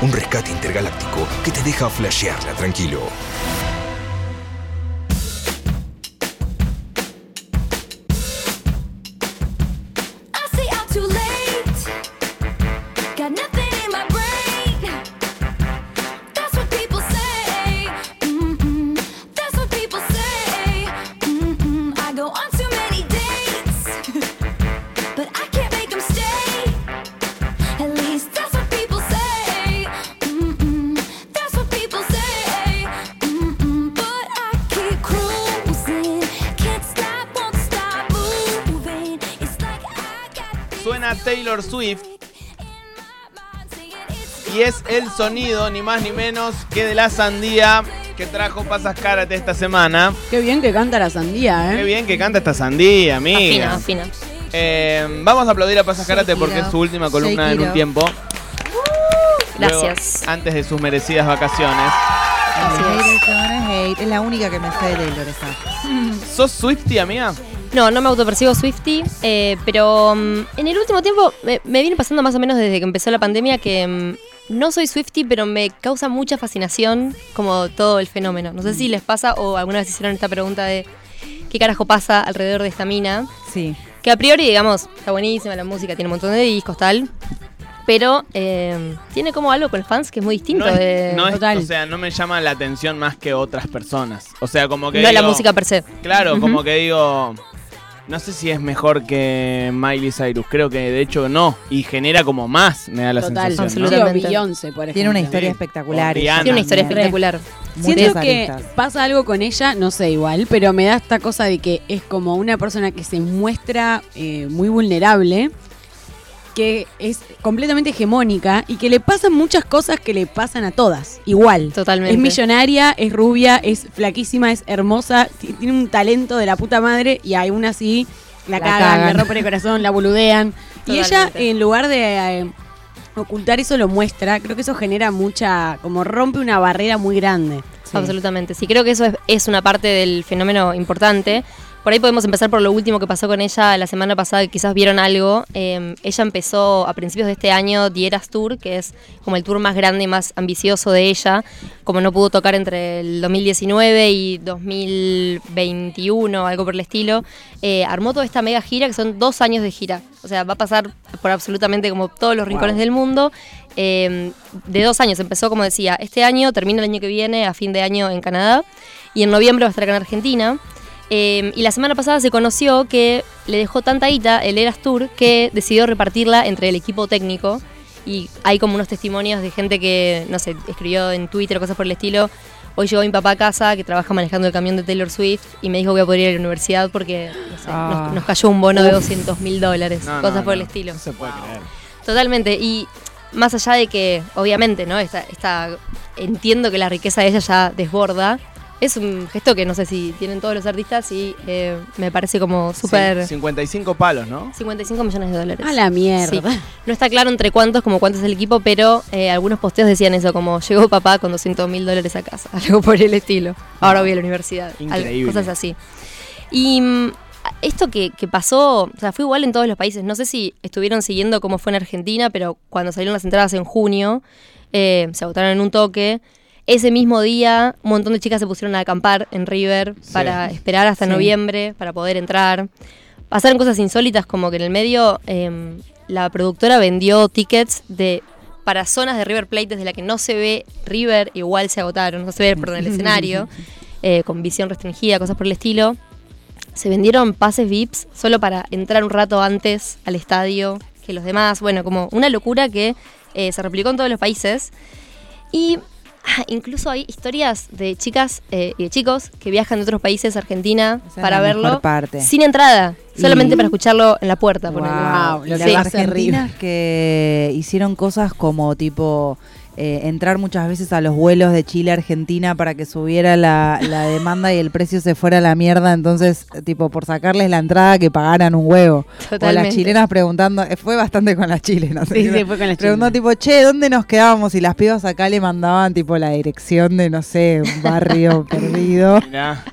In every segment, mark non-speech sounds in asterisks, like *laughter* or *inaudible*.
Un rescate intergaláctico que te deja flashearla tranquilo. Taylor Swift y es el sonido ni más ni menos que de la sandía que trajo Pasas Karate esta semana. Qué bien que canta la sandía, Qué ¿eh? bien que canta esta sandía, amiga. Afina, afina. Eh, vamos a aplaudir a Pasas Karate porque es su última columna en un tiempo. Luego, Gracias. antes de sus merecidas vacaciones. Así es. La única que me sé de Taylor esa. ¿Sos Swifty, amiga? No, no me autopercibo Swifty, eh, pero mm, en el último tiempo me, me viene pasando más o menos desde que empezó la pandemia que mm, no soy Swifty, pero me causa mucha fascinación como todo el fenómeno. No sé si les pasa o alguna vez hicieron esta pregunta de qué carajo pasa alrededor de esta mina. Sí. Que a priori, digamos, está buenísima la música, tiene un montón de discos, tal. Pero eh, tiene como algo con los fans que es muy distinto. No es, de, no es- total. o sea, no me llama la atención más que otras personas. O sea, como que no la digo- música per se. Claro, como que digo, no sé si es mejor que Miley Cyrus, creo que de hecho no, y genera como más, me da la Total, sensación. ¿no? absolutamente. Beyoncé, por ejemplo. Tiene una historia Sí. espectacular. Tiene una historia espectacular. Siento Muchas que aristas. pasa algo con ella, no sé igual, pero me da esta cosa de que es como una persona que se muestra eh, muy vulnerable, que es completamente hegemónica y que le pasan muchas cosas que le pasan a todas, igual. Totalmente. Es millonaria, es rubia, es flaquísima, es hermosa, ti- tiene un talento de la puta madre y aún así la, La cagan, cagan. le rompen el corazón, la boludean. Y ella, en lugar de eh, ocultar eso, lo muestra. Creo que eso genera mucha, como rompe una barrera muy grande. Absolutamente. Sí, creo que eso es, es una parte del fenómeno importante. Por ahí podemos empezar por lo último que pasó con ella la semana pasada, que quizás vieron algo. Eh, ella empezó a principios de este año The Eras Tour, que es como el tour más grande y más ambicioso de ella. Como no pudo tocar entre el 2019 y 2021, algo por el estilo, eh, armó toda esta mega gira, que son dos años de gira. O sea, va a pasar por absolutamente como todos los rincones del mundo. Eh, de dos años, empezó como decía, este año, termina el año que viene, a fin de año en Canadá, y en noviembre va a estar acá en Argentina. Eh, y la semana pasada se conoció que le dejó tanta guita el Eras Tour que decidió repartirla entre el equipo técnico. Y hay como unos testimonios de gente que, no sé, escribió en Twitter o cosas por el estilo. Hoy llegó mi papá a casa, que trabaja manejando el camión de Taylor Swift, y me dijo que voy a poder ir a la universidad porque, no sé, Ah. nos, nos cayó un bono de 200 mil dólares, No, cosas no, por no, el estilo. No se puede creer. Totalmente. Y más allá de que, obviamente, ¿no? Esta, esta, entiendo que la riqueza de ella ya desborda. Es un gesto que no sé si tienen todos los artistas y eh, me parece como súper... Sí, 55 palos, ¿no? 55 millones de dólares. A la mierda. Sí. No está claro entre cuántos, como cuánto es el equipo, pero eh, algunos posteos decían eso, como llegó papá con 200 mil dólares a casa, *laughs* algo por el estilo. Ahora voy a la universidad. Increíble. Cosas así. Y mm, esto que, que pasó, o sea, fue igual en todos los países. No sé si estuvieron siguiendo cómo fue en Argentina, pero cuando salieron las entradas en junio, eh, se agotaron en un toque. Ese mismo día, un montón de chicas se pusieron a acampar en River Sí. para esperar hasta Sí. noviembre para poder entrar. Pasaron cosas insólitas como que en el medio eh, la productora vendió tickets de para zonas de River Plate desde la que no se ve River, igual se agotaron, no se ve perdón, el *laughs* escenario, eh, con visión restringida, cosas por el estilo. Se vendieron pases VIPs solo para entrar un rato antes al estadio que los demás. Bueno, como una locura que eh, se replicó en todos los países. Y ah, *laughs* incluso hay historias de chicas eh, y de chicos que viajan de otros países a Argentina Esa para verlo parte. sin entrada, solamente Y- para escucharlo en la puerta. Wow, lo las va a ser argentinas que hicieron cosas como tipo eh, entrar muchas veces a los vuelos de Chile a Argentina para que subiera la, la demanda y el precio se fuera a la mierda, entonces tipo por sacarles la entrada que pagaran un huevo. O las chilenas preguntando, eh, fue bastante con las chilenas. Sí, sí, fue con las Preguntó chilenas. tipo, che, ¿dónde nos quedábamos? Y las pibas acá le mandaban tipo la dirección de, no sé, un barrio *laughs* perdido. Mirá.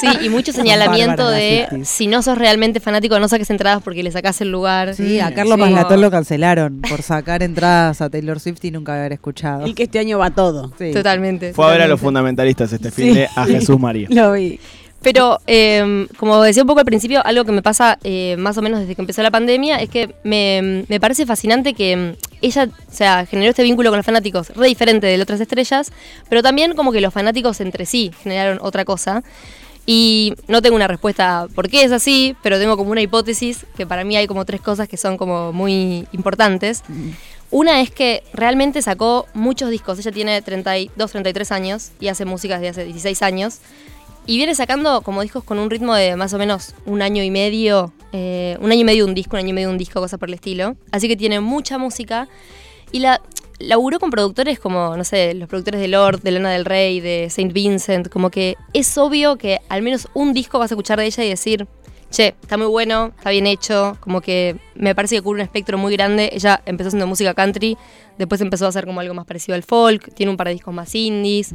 Sí, y mucho *laughs* señalamiento de si no sos realmente fanático, no saques entradas porque le sacás el lugar. Sí, a Carlos Sí. Maslatón lo cancelaron por sacar entradas a Taylor Swift y nunca haber escuchado. Y que este año va todo. Sí. Totalmente. Fue a ver a los fundamentalistas este Sí. fin de a Jesús María. *laughs* Lo vi. Pero, eh, como decía un poco al principio, algo que me pasa eh, más o menos desde que empezó la pandemia es que me, me parece fascinante que mm, ella, o sea, generó este vínculo con los fanáticos re diferente de las otras estrellas, pero también como que los fanáticos entre sí generaron otra cosa. Y no tengo una respuesta por qué es así, pero tengo como una hipótesis que para mí hay como tres cosas que son como muy importantes. Una es que realmente sacó muchos discos. Ella tiene 32, 33 años y hace música desde hace 16 años. Y viene sacando como discos con un ritmo de más o menos un año y medio, eh, un año y medio un disco, un año y medio un disco, cosas por el estilo. Así que tiene mucha música. Y la laburó con productores como, no sé, los productores de Lord, de Lana del Rey, de Saint Vincent. Como que es obvio que al menos un disco vas a escuchar de ella y decir, che, está muy bueno, está bien hecho. Como que me parece que cubre un espectro muy grande. Ella empezó haciendo música country, después empezó a hacer como algo más parecido al folk. Tiene un par de discos más indies.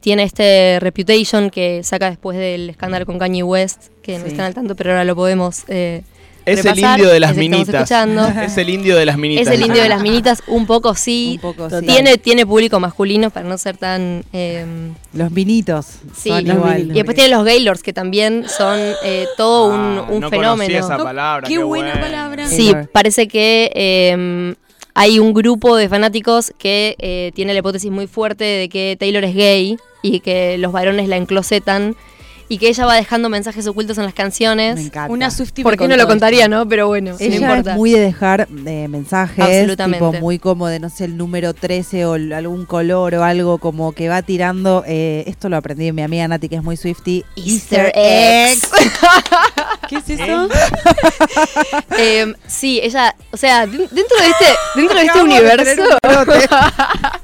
Tiene este Reputation que saca después del escándalo con Kanye West, que no están al tanto, pero ahora lo podemos. eh, Es el indio de las minitas. escuchando. Es el indio de las minitas. Es el indio de las minitas, un poco sí. Un poco sí. Tiene, tiene público masculino para no ser tan. eh, Los vinitos sí, son los igual. y después tiene los Gaylords, que también son eh, todo un, Ah, un no fenómeno. esa palabra. qué buena bueno. palabra. Sí, parece que eh, hay un grupo de fanáticos que eh, tiene la hipótesis muy fuerte de que Taylor es gay y que los varones la enclosetan y que ella va dejando mensajes ocultos en las canciones. Me encanta. Una Swiftie ¿Por qué no lo contaría, esto. no? Pero bueno, no Ella importa. es muy de dejar eh, mensajes, Absolutamente. tipo muy como de, no sé, el número 13 o algún color o algo como que va tirando. eh, esto lo aprendí de mi amiga Nati, que es muy Swifty. Easter eggs. *laughs* ¿Qué es eso? *laughs* Eh, sí, ella, o sea, de- dentro de este, dentro de este de *laughs*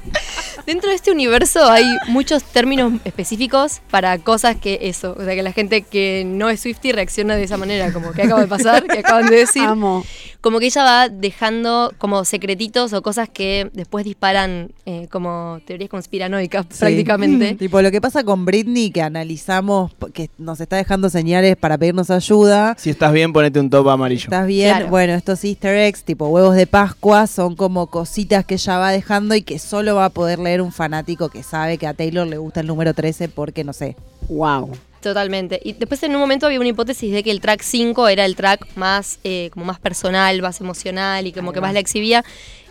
dentro de este universo hay muchos términos específicos para cosas que eso, o sea, que la gente que no es Swifty reacciona de esa manera, como que acaba de pasar, que acaban de decir. Amo. como que ella va dejando como secretitos o cosas que después disparan eh, como teorías conspiranoicas Sí. prácticamente. *laughs* Tipo lo que pasa con Britney, que analizamos, que nos está dejando señales para pedirnos ayuda. Si estás bien, ponete un top amarillo. ¿Estás bien? Claro. Bueno, estos easter eggs, tipo huevos de Pascua, son como cositas que ella va dejando y que solo va a poder leer un fanático que sabe que a Taylor le gusta el número 13 porque, no sé. Wow. Totalmente. Y después en un momento había una hipótesis de que el track 5 era el track más eh, como más personal, más emocional y como que más la exhibía.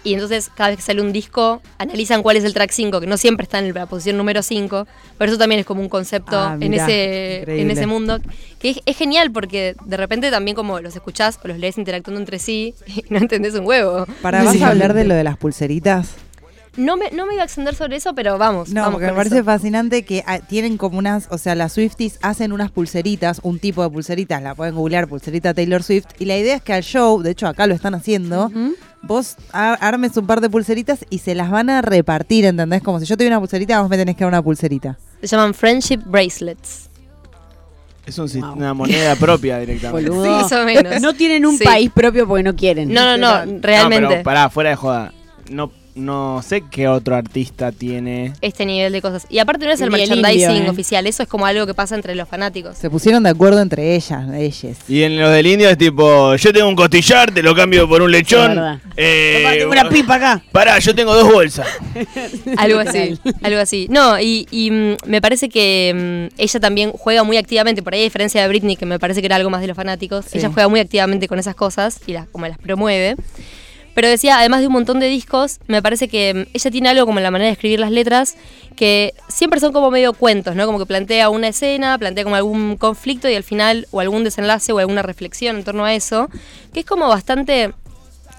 Y entonces cada vez que sale un disco analizan cuál es el track 5, que no siempre está en la posición número 5. Pero eso también es como un concepto Ah, en, ese, en ese mundo. Que es, es genial porque de repente también como los escuchás o los lees interactuando entre sí y *laughs* no entendés un huevo. Para vas a hablar de lo de las pulseritas. No me, no me iba a extender sobre eso, pero vamos. No, vamos porque me parece eso. fascinante que ah, tienen como unas, o sea, las Swifties hacen unas pulseritas, un tipo de pulseritas, la pueden googlear, pulserita Taylor Swift, y la idea es que al show, de hecho acá lo están haciendo, vos ar- armes un par de pulseritas y se las van a repartir, ¿entendés? Como si yo tuviera una pulserita, vos me tenés que dar una pulserita. Se llaman Friendship Bracelets. Es un Wow. una moneda propia directamente. Sí, más o menos. No tienen un Sí. país propio porque no quieren. No, no, no, No, realmente. pero pará, fuera de joda. No, no sé qué otro artista tiene. este nivel de cosas. Y aparte no es el Ni el merchandising indio, ¿eh? oficial, eso es como algo que pasa entre los fanáticos. Se pusieron de acuerdo entre ellas, ellas. Y en los del indio es tipo, yo tengo un costillar, te lo cambio por un lechón. Verdad. Eh, Papá, tengo una pipa acá. Pará, yo tengo dos bolsas. *laughs* algo así, algo así. No, y, y, mm, me parece que mm, ella también juega muy activamente, por ahí a diferencia de Britney, que me parece que era algo más de los fanáticos, Sí. ella juega muy activamente con esas cosas y las, como las promueve. Pero decía, además de un montón de discos, me parece que mm, ella tiene algo como en la manera de escribir las letras, que siempre son como medio cuentos, ¿no? Como que plantea una escena, plantea como algún conflicto y al final, o algún desenlace o alguna reflexión en torno a eso, que es como bastante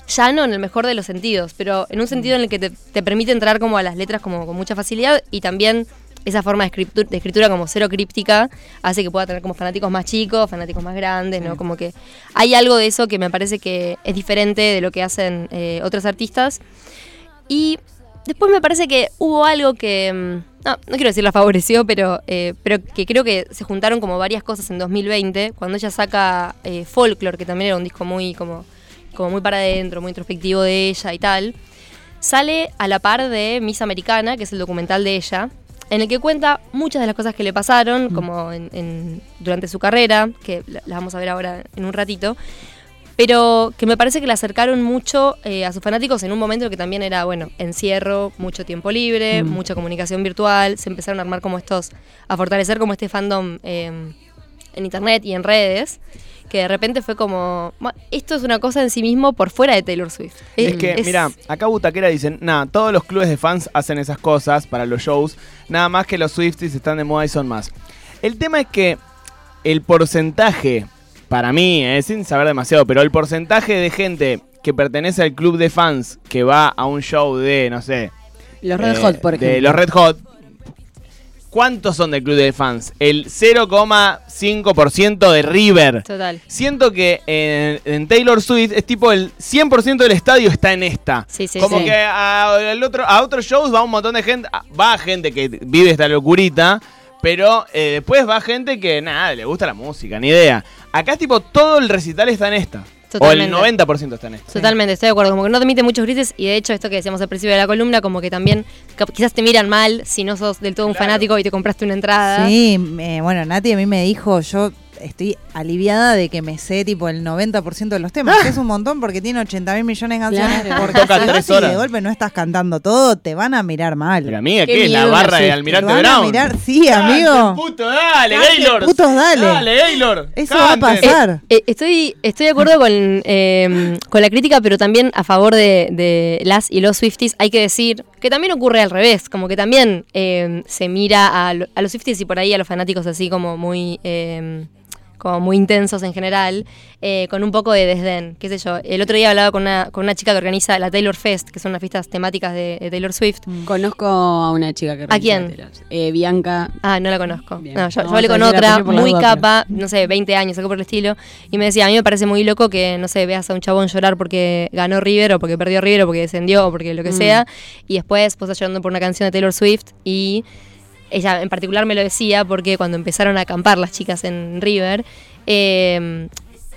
llano en el mejor de los sentidos, pero en un sentido en el que te, te permite entrar como a las letras como con mucha facilidad y también esa forma de escritura, de escritura como cero críptica hace que pueda tener como fanáticos más chicos, fanáticos más grandes, ¿no? Como que hay algo de eso que me parece que es diferente de lo que hacen eh, otros artistas. Y después me parece que hubo algo que, mm, no, no quiero decir la favoreció, pero, eh, pero que creo que se juntaron como varias cosas en 2020, cuando ella saca eh, Folklore, que también era un disco muy como, como muy para adentro, muy introspectivo de ella y tal. Sale a la par de Miss Americana, que es el documental de ella. En el que cuenta muchas de las cosas que le pasaron, como en- en- durante su carrera, que la- las vamos a ver ahora en un ratito, pero que me parece que le acercaron mucho eh, a sus fanáticos en un momento que también era, bueno, encierro, mucho tiempo libre, mucha comunicación virtual, se empezaron a armar como estos, a fortalecer como este fandom eh, en internet y en redes, que de repente fue como, "Ma, esto es una cosa en sí mismo por fuera de Taylor Swift. Es Eh, que, mira, acá Butaquera dicen, nada, todos los clubes de fans hacen esas cosas para los shows, nada más que los Swifties están de moda y son más. El tema es que el porcentaje, para mí, eh, sin saber demasiado, pero el porcentaje de gente que pertenece al club de fans que va a un show de, no sé, Los Red eh, Hot, por ejemplo. de los Red Hot, ¿cuántos son del club de fans? El 0,5% de River. Total. Siento que en, en Taylor Swift es tipo el 100% del estadio está en esta. Sí, sí, Como sí. que a, otro, a otros shows va un montón de gente, va gente que vive esta locurita, pero eh, después va gente que nada, le gusta la música, ni idea. Acá es tipo todo el recital está en esta. Totalmente. O el 90% está en esta. Totalmente, estoy de acuerdo. Como que no te emite muchos grises y de hecho esto que decíamos al principio de la columna, como que también quizás te miran mal si no sos del todo un Claro. fanático y te compraste una entrada. Sí, me- bueno, Nati a mí me dijo, yo estoy aliviada de que me sé tipo el 90% de los temas, que es un montón porque tiene 80 mil millones de canciones. Claro. Porque Toca si tres vas y horas. de golpe no estás cantando todo, te van a mirar mal. Pero amiga, Qué ¿qué? La miedo barra de. Almirante Te van a Brown. mirar, sí, amigo. puto, dale, Cante, Gaylord. putos, dale. Dale, Gaylord. Eso va a Cante. pasar. Eh, estoy, estoy de acuerdo con, eh, con la crítica, pero también a favor de, de las y los Swifties. Hay que decir que también ocurre al revés, como que también eh, se mira a, lo- a los Swifties y por ahí a los fanáticos así como muy... eh, como muy intensos en general, eh, con un poco de desdén, qué sé yo. El otro día hablaba con una, con una chica que organiza la Taylor Fest, que son unas fiestas temáticas de, de Taylor Swift. Conozco a una chica que ¿A quién? Taylor. Eh, Bianca. Ah, no la conozco. Bien. No, yo, hablé con otra, las muy capa, no sé, 20 años, algo por el estilo, y me decía, a mí me parece muy loco que, no sé, veas a un chabón llorar porque ganó River, o porque perdió River, o porque descendió, o porque lo que Mm. sea, y después vos estás llorando por una canción de Taylor Swift, y ella en particular me lo decía porque cuando empezaron a acampar las chicas en River, eh,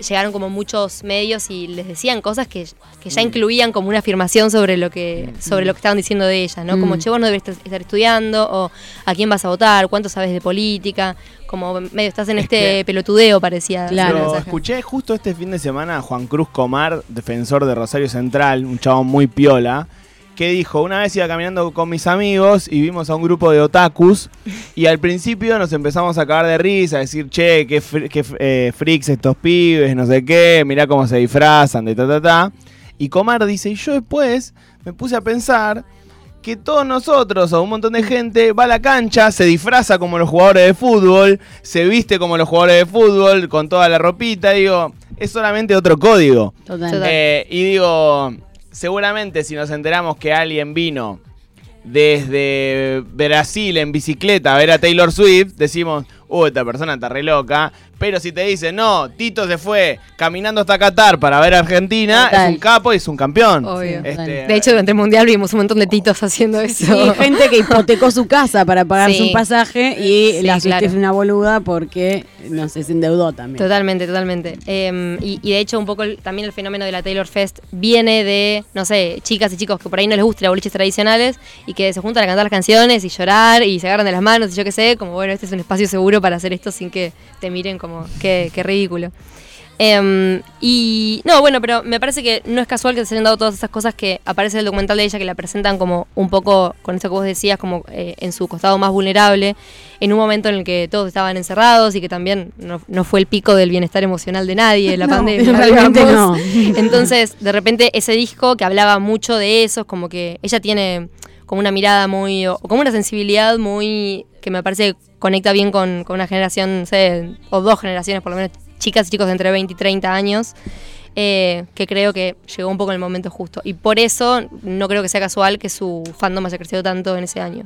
llegaron como muchos medios y les decían cosas que, que Mm. ya incluían como una afirmación sobre lo que sobre lo que estaban diciendo de ella, ¿no? Como, Mm. che, vos no debes estar estudiando, o a quién vas a votar, cuánto sabes de política, como medio estás en Es este que- pelotudeo, parecía. Claro. escuché justo este fin de semana a Juan Cruz Comar, defensor de Rosario Central, un chabón muy piola, que dijo, una vez iba caminando con mis amigos y vimos a un grupo de otakus y al principio nos empezamos a cagar de risa, a decir, che, qué, fr- qué eh, freaks estos pibes, no sé qué, mirá cómo se disfrazan, de ta, ta, ta. Y Comar dice, y yo después me puse a pensar que todos nosotros o un montón de gente va a la cancha, se disfraza como los jugadores de fútbol, se viste como los jugadores de fútbol con toda la ropita, digo, es solamente otro código. Total. Total. Eh, y digo, seguramente si nos enteramos que alguien vino desde Brasil en bicicleta a ver a Taylor Swift, decimos, uh, esta persona está re loca. Pero si te dicen, no, Tito se fue caminando hasta Qatar para ver a Argentina, Total. es un capo y es un campeón. Obvio. Este, De hecho, durante el mundial vimos un montón de titos haciendo eso. Sí, gente que *laughs* hipotecó su casa para pagarse Sí. un pasaje y Sí, la claro. es una boluda porque, no sé, se endeudó también. Totalmente, totalmente. Eh, y, y de hecho, un poco el- también el fenómeno de la Taylor Fest viene de, no sé, chicas y chicos que por ahí no les gustan las boliches tradicionales y que se juntan a cantar las canciones y llorar y se agarran de las manos y yo qué sé, como bueno, este es un espacio seguro para hacer esto sin que te miren como qué, qué ridículo. Em, y no, bueno, pero me parece que no es casual que se hayan dado todas esas cosas que aparece en el documental de ella, que la presentan como un poco, con eso que vos decías, como eh, en su costado más vulnerable, en un momento en el que todos estaban encerrados y que también no, no fue el pico del bienestar emocional de nadie, la *laughs* No, pandemia. realmente no. *laughs* *laughs* Entonces, de repente, ese disco que hablaba mucho de eso, es como que ella tiene como una mirada muy, o como una sensibilidad muy, que me parece conecta bien con, con una generación, no sé, o dos generaciones por lo menos, chicas y chicos de entre 20 y 30 años, eh, que creo que llegó un poco en el momento justo. Y por eso no creo que sea casual que su fandom haya crecido tanto en ese año.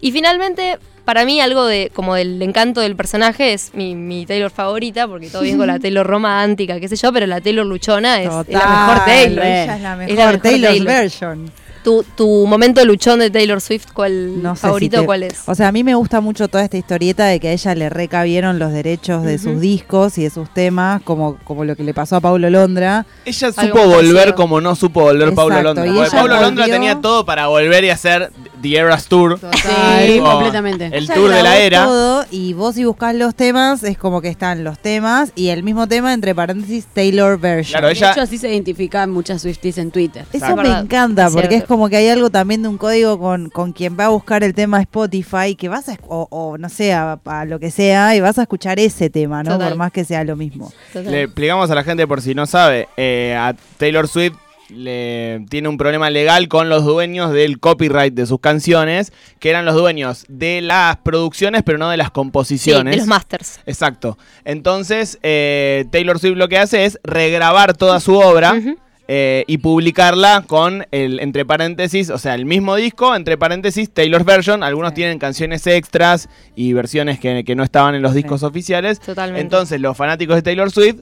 Y finalmente, para mí algo de como del encanto del personaje es mi, mi Taylor favorita, porque todo bien con la *laughs* Taylor romántica, qué sé yo, pero la Taylor luchona es, es la mejor Taylor. Ella es la mejor, Es la mejor Taylor's Taylor. version. Tu, tu momento luchón de Taylor Swift, ¿cuál No sé favorito si te- cuál es? O sea, a mí me gusta mucho toda esta historieta de que a ella le recabieron los derechos de sus discos y de sus temas, como, como lo que le pasó a Paulo Londra. Ella supo volver parecido. como no supo volver Paulo Londra. Porque Paulo Londra volvió- tenía todo para volver y hacer The Eras Tour. Sí, completamente. El Ella tour de la era. todo, y vos si buscás los temas, es como que están los temas y el mismo tema, entre paréntesis, Taylor version. Claro, De ella- hecho, así se identifican muchas Swifties en Twitter. Eso Es me encanta, porque cierto. es como que hay algo también de un código con, con quien va a buscar el tema Spotify, que vas a, o, o no sé, a, a lo que sea, y vas a escuchar ese tema, ¿no? Total. Por más que sea lo mismo. Total. Le explicamos a la gente por si no sabe, eh, a Taylor Swift le tiene un problema legal con los dueños del copyright de sus canciones, que eran los dueños de las producciones, pero no de las Sí, composiciones. de los masters. Exacto. Entonces, eh, Taylor Swift lo que hace es regrabar toda su obra eh, y publicarla con el, entre paréntesis, o sea, el mismo disco, entre paréntesis, Taylor's version. Algunos Sí. tienen canciones extras y versiones que, que no estaban en los discos Sí. oficiales. Totalmente. Entonces, los fanáticos de Taylor Swift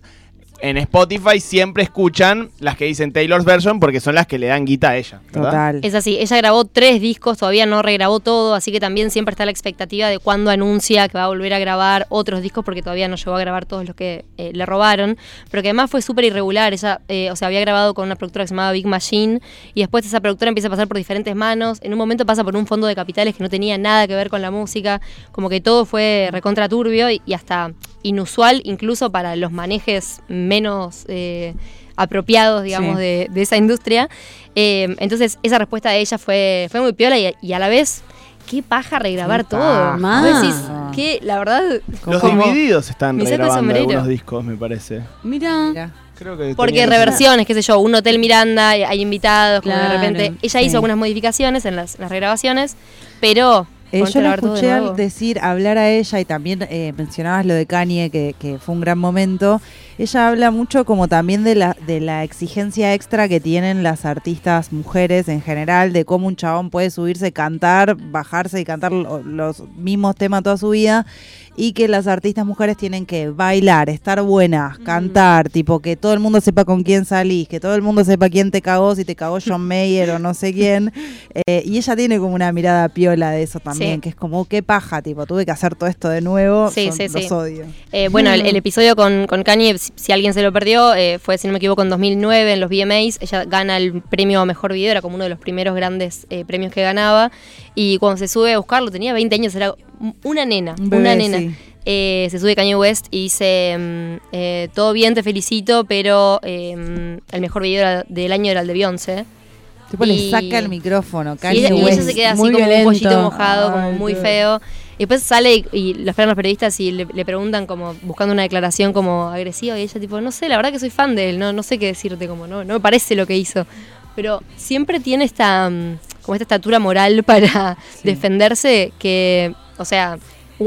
en Spotify siempre escuchan las que dicen Taylor's version porque son las que le dan guita a ella. ¿verdad? Total. Es así, ella grabó tres discos, todavía no regrabó todo, así que también siempre está la expectativa de cuándo anuncia que va a volver a grabar otros discos, porque todavía no llegó a grabar todos los que eh, le robaron, pero que además fue súper irregular. Ella, eh, o sea, había grabado con una productora que se llamaba Big Machine, y después esa productora empieza a pasar por diferentes manos. En un momento pasa por un fondo de capitales que no tenía nada que ver con la música, como que todo fue recontra turbio y, y hasta inusual, incluso para los manejes menos. eh, apropiados, digamos, Sí. de, de esa industria. Eh, entonces, esa respuesta de ella fue, fue muy piola y, y a la vez, qué paja regrabar Qué todo. decís, Ah. que la verdad. Los como- divididos están regrabando sombrero. algunos discos, me parece. Mira. Creo que Porque reversiones, qué sé yo, un Hotel Miranda, hay invitados, como de repente. Ella sí. hizo algunas modificaciones en las, en las regrabaciones, pero. Eh, yo la de escuché nuevo. decir, hablar a ella y también eh, mencionabas lo de Kanye, que, que fue un gran momento. Ella habla mucho como también de la, de la exigencia extra que tienen las artistas mujeres en general, de cómo un chabón puede subirse, cantar, bajarse y cantar lo- los mismos temas toda su vida. Y que las artistas mujeres tienen que bailar, estar buenas, cantar, tipo que todo el mundo sepa con quién salís, que todo el mundo sepa quién te cagó, si te cagó John Mayer o no sé quién. *laughs* Eh, y ella tiene como una mirada piola de eso también, Sí. que es como, qué paja, tipo, tuve que hacer todo esto de nuevo. Sí, son- sí, sí. Los odio. Eh, bueno, el, el *laughs* episodio con, con Kanye, si, si alguien se lo perdió, eh, fue, si no me equivoco, en 2009 en los VMAs. Ella gana el premio a Mejor Video, era como uno de los primeros grandes eh, premios que ganaba. Y cuando se sube a buscarlo, tenía 20 años, era una nena, bebé, una nena. sí. Eh, se sube Kanye West y dice, mm, eh, todo bien, te felicito, pero eh, el mejor video era- del año era el de Beyoncé. Tipo, Y- le saca el micrófono, Y Kanye ella, y ella West. se queda así muy como violento. un pollito mojado, como muy feo. Y después sale y, y lo esperan los periodistas y le, le preguntan como, buscando una declaración como agresiva, y ella tipo, no sé, la verdad que soy fan de él, no, no sé qué decirte, como no, no me parece lo que hizo. Pero siempre tiene esta, mm, como esta estatura moral *laughs* para defenderse que, o sea,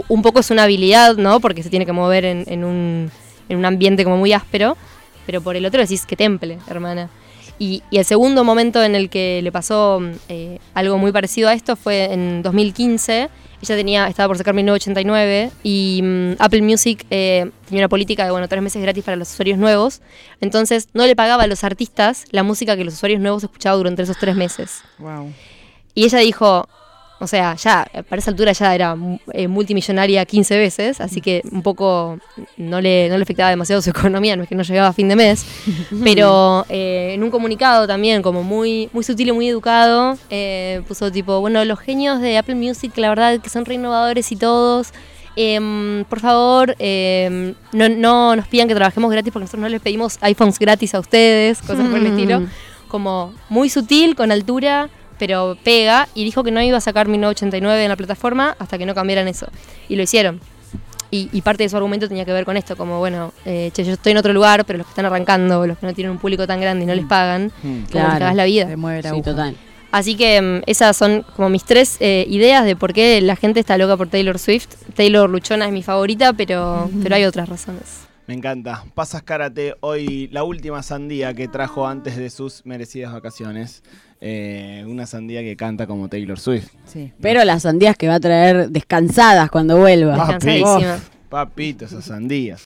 un poco es una habilidad, ¿no? Porque se tiene que mover en, en un, en un ambiente como muy áspero, pero por el otro decís que temple, hermana. Y, y el segundo momento en el que le pasó eh, algo muy parecido a esto fue en 2015. Ella tenía, estaba por sacar 1989 y mm, Apple Music eh, tenía una política de, bueno, tres meses gratis para los usuarios nuevos. Entonces no le pagaba a los artistas la música que los usuarios nuevos escuchaban durante esos tres meses. Wow. Y ella dijo, o sea, ya, para esa altura ya era eh, multimillonaria 15 veces, así que un poco no le, no le afectaba demasiado su *laughs* economía, no es que no llegaba a fin de mes, pero eh, en un comunicado también, como muy, muy sutil y muy educado, eh, puso tipo, bueno, los genios de Apple Music, la verdad que son re innovadores y todos. em, por favor, em, no, no nos pidan que trabajemos gratis porque nosotros no les pedimos iPhones gratis a ustedes, cosas por el estilo. Como muy sutil, con altura, pero pega. Y dijo que no iba a sacar 1989 en la plataforma hasta que no cambiaran eso. Y lo hicieron. Y, y parte de su argumento tenía que ver con esto, como bueno, eh, che, yo estoy en otro lugar, pero los que están arrancando, los que no tienen un público tan grande y no les pagan, Mm. como Claro. les cagás la vida. Se mueve la Sí, total. Así que mm, esas son como mis tres eh, ideas de por qué la gente está loca por Taylor Swift. Taylor Luchona es mi favorita, pero, pero hay otras razones. Me encanta. Pasas Karate, hoy la última sandía que trajo antes de sus merecidas vacaciones. Eh, una sandía que canta como Taylor Swift. Sí. Pero las sandías que va a traer descansadas cuando vuelva. Papi, Descansadísima. Papito, esas sandías.